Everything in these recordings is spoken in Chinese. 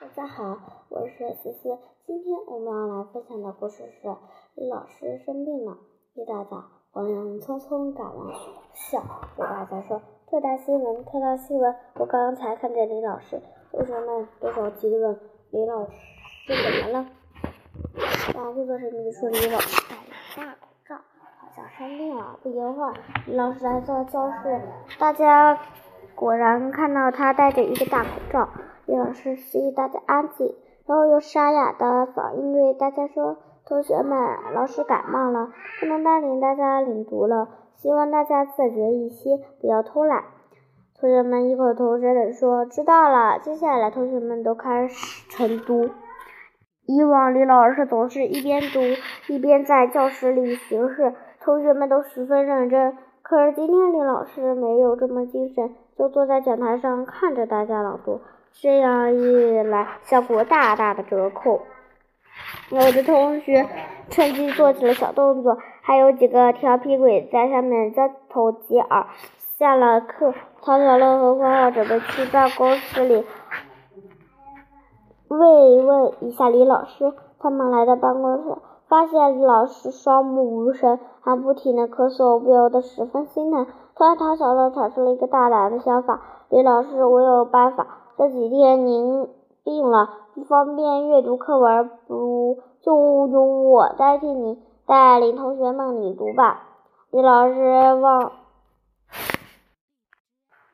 大家好，我是思思。今天我们要来分享的故事是李老师生病了。一大早，王阳匆匆赶往学校，对大家说：“特大新闻，特大新闻！我刚才看见李老师。”同学们都着急地问：“李老师怎么了？”保护作神秘说：“李老师戴了大口罩，好像生病了。”不一会儿，李老师来到教室，大家果然看到他戴着一个大口罩。李老师示意大家安静，然后用沙哑的嗓音对大家说：“同学们，老师感冒了，不能带领大家领读了，希望大家自觉一些，不要偷懒。”同学们异口同声地说：“知道了。”接下来，同学们都开始晨读。以往，李老师总是一边读一边在教室里巡视，同学们都十分认真。可是今天，李老师没有这么精神，就坐在讲台上看着大家朗读。这样一来，效果大大的折扣。有的同学趁机做起了小动作，还有几个调皮鬼在下面交头接耳。下了课，陶小乐和花花准备去办公室里慰问一下李老师。他们来到办公室，发现李老师双目无神，还不停的咳嗽，不由得十分心疼。突然，陶小乐产生了一个大胆的想法：“李老师，我有办法。”这几天您病了，不方便阅读课文，不如就由我代替您带领同学们领读吧。李老师望，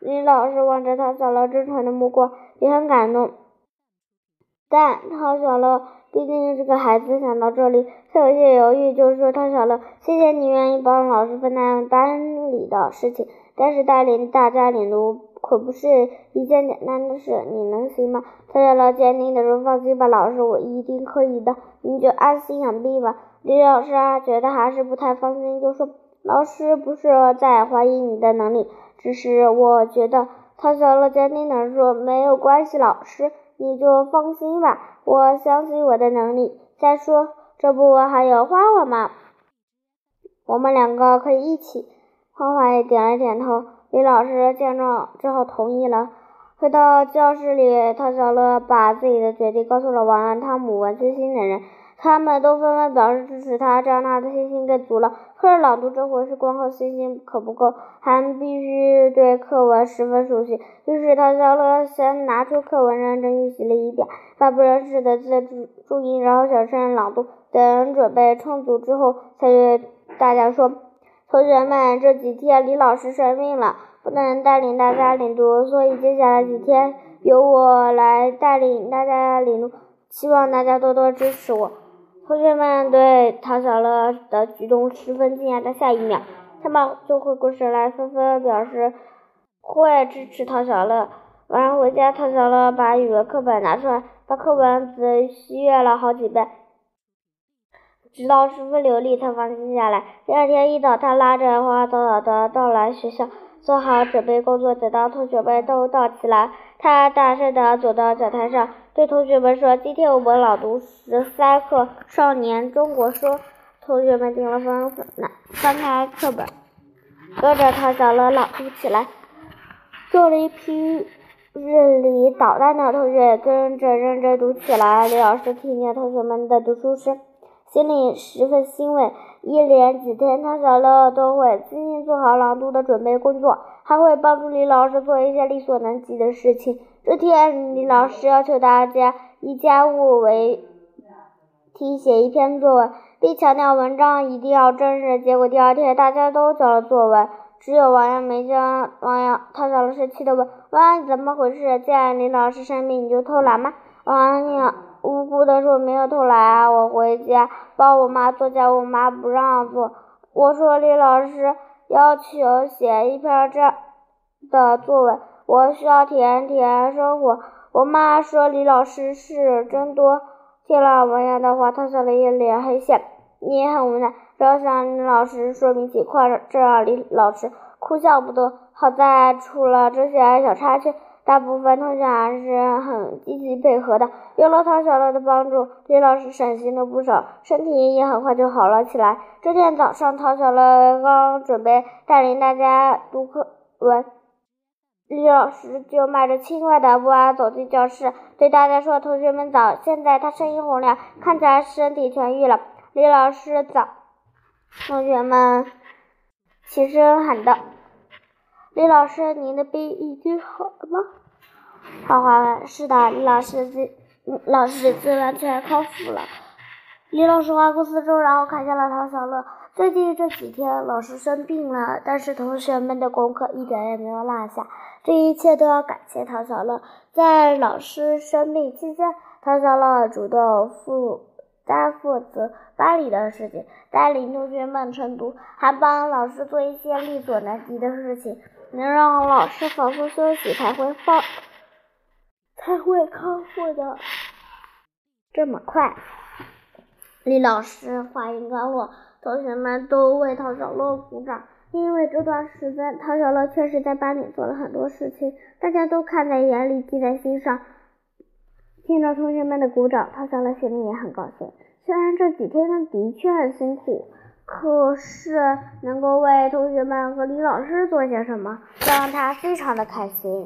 李老师望着陶小乐真诚的目光，也很感动。但陶小乐毕竟是个孩子，想到这里，他有些犹豫，就说：“陶小乐，谢谢你愿意帮老师分担班里的事情，但是带领大家领读。”可不是一件简单的事，你能行吗？陶小乐坚定地说：“放心吧，老师，我一定可以的，你就安心养病吧。”李老师啊，觉得还是不太放心，就说：“老师不是在怀疑你的能力，只是我觉得。”陶小乐坚定地说：“没有关系，老师，你就放心吧，我相信我的能力。再说，这不还有花花吗？我们两个可以一起。”花花也点了点头。李老师见状，只好同意了。回到教室里，陶小乐把自己的决定告诉了王安、汤姆、文君心等人，他们都纷纷表示支持他，这样他的信心更足了。可是朗读这回是，光靠信心可不够，还必须对课文十分熟悉。于是陶小乐先拿出课文，认真预习了一遍，把不认识的字注注音，然后小声朗读。等准备充足之后，才对大家说。同学们，这几天李老师生病了，不能带领大家领读，所以接下来几天由我来带领大家领读，希望大家多多支持我。同学们对陶小乐的举动十分惊讶，的下一秒，他们就回过神来，纷纷表示会支持陶小乐。晚上回家，陶小乐把语文课本拿出来，把课文仔细阅了好几遍。直到十分流利才放心下来。第二天一早，他拉着花花草草的到来学校，做好准备工作。等到同学们都到齐了，他大声的走到讲台上，对同学们说：“今天我们朗读十三课《少年中国说》。”同学们听了纷纷翻开课本，跟着他小乐朗读起来。做了一批日里捣蛋的同学跟着认真读起来。李老师听见同学们的读书声。心里十分欣慰，一连几天，汤小乐都会精心做好朗读的准备工作，还会帮助李老师做一些力所能及的事情。这天，李老师要求大家以家务为题写一篇作文，并强调文章一定要真实。结果第二天，大家都交了作文，只有王阳没交。王阳，汤小乐生气地问：“王阳，你怎么回事？既然李老师生病，你就偷懒吗？”王阳。无辜的说：“没有偷懒啊，我回家帮我妈做家务，我妈不让做。我说李老师要求写一篇这样的作文，我需要体验体验生活。我妈说李老师事真多。”听了王阳的话，他笑了一脸黑线，你也很无奈，只好向李老师说明情况，这让李老师哭笑不得。好在出了这些小插曲。大部分同学还是很积极配合的。有了陶小乐的帮助，李老师省心了不少，身体也很快就好了起来。这天早上，陶小乐刚准备带领大家读课文，李老师就迈着轻快的步伐走进教室，对大家说：“同学们早！”现在他声音洪亮，看起来身体痊愈了。李老师早！同学们齐声喊道：“李老师，您的病已经好了吗？”花花问：“是的，李老师自老师自完全康复了。”李老师环顾四周，然后看向了唐小乐。最近这几天，老师生病了，但是同学们的功课一点也没有落下。这一切都要感谢唐小乐。在老师生病期间，唐小乐主动负担负责班里的事情，带领同学们晨读，还帮老师做一些力所能及的事情，能让老师反复休息才会放才会康复的这么快。李老师话音刚落，同学们都为唐小乐鼓掌，因为这段时间唐小乐确实在班里做了很多事情，大家都看在眼里，记在心上。听着同学们的鼓掌，唐小乐心里也很高兴。虽然这几天的确很辛苦，可是能够为同学们和李老师做些什么，让他非常的开心。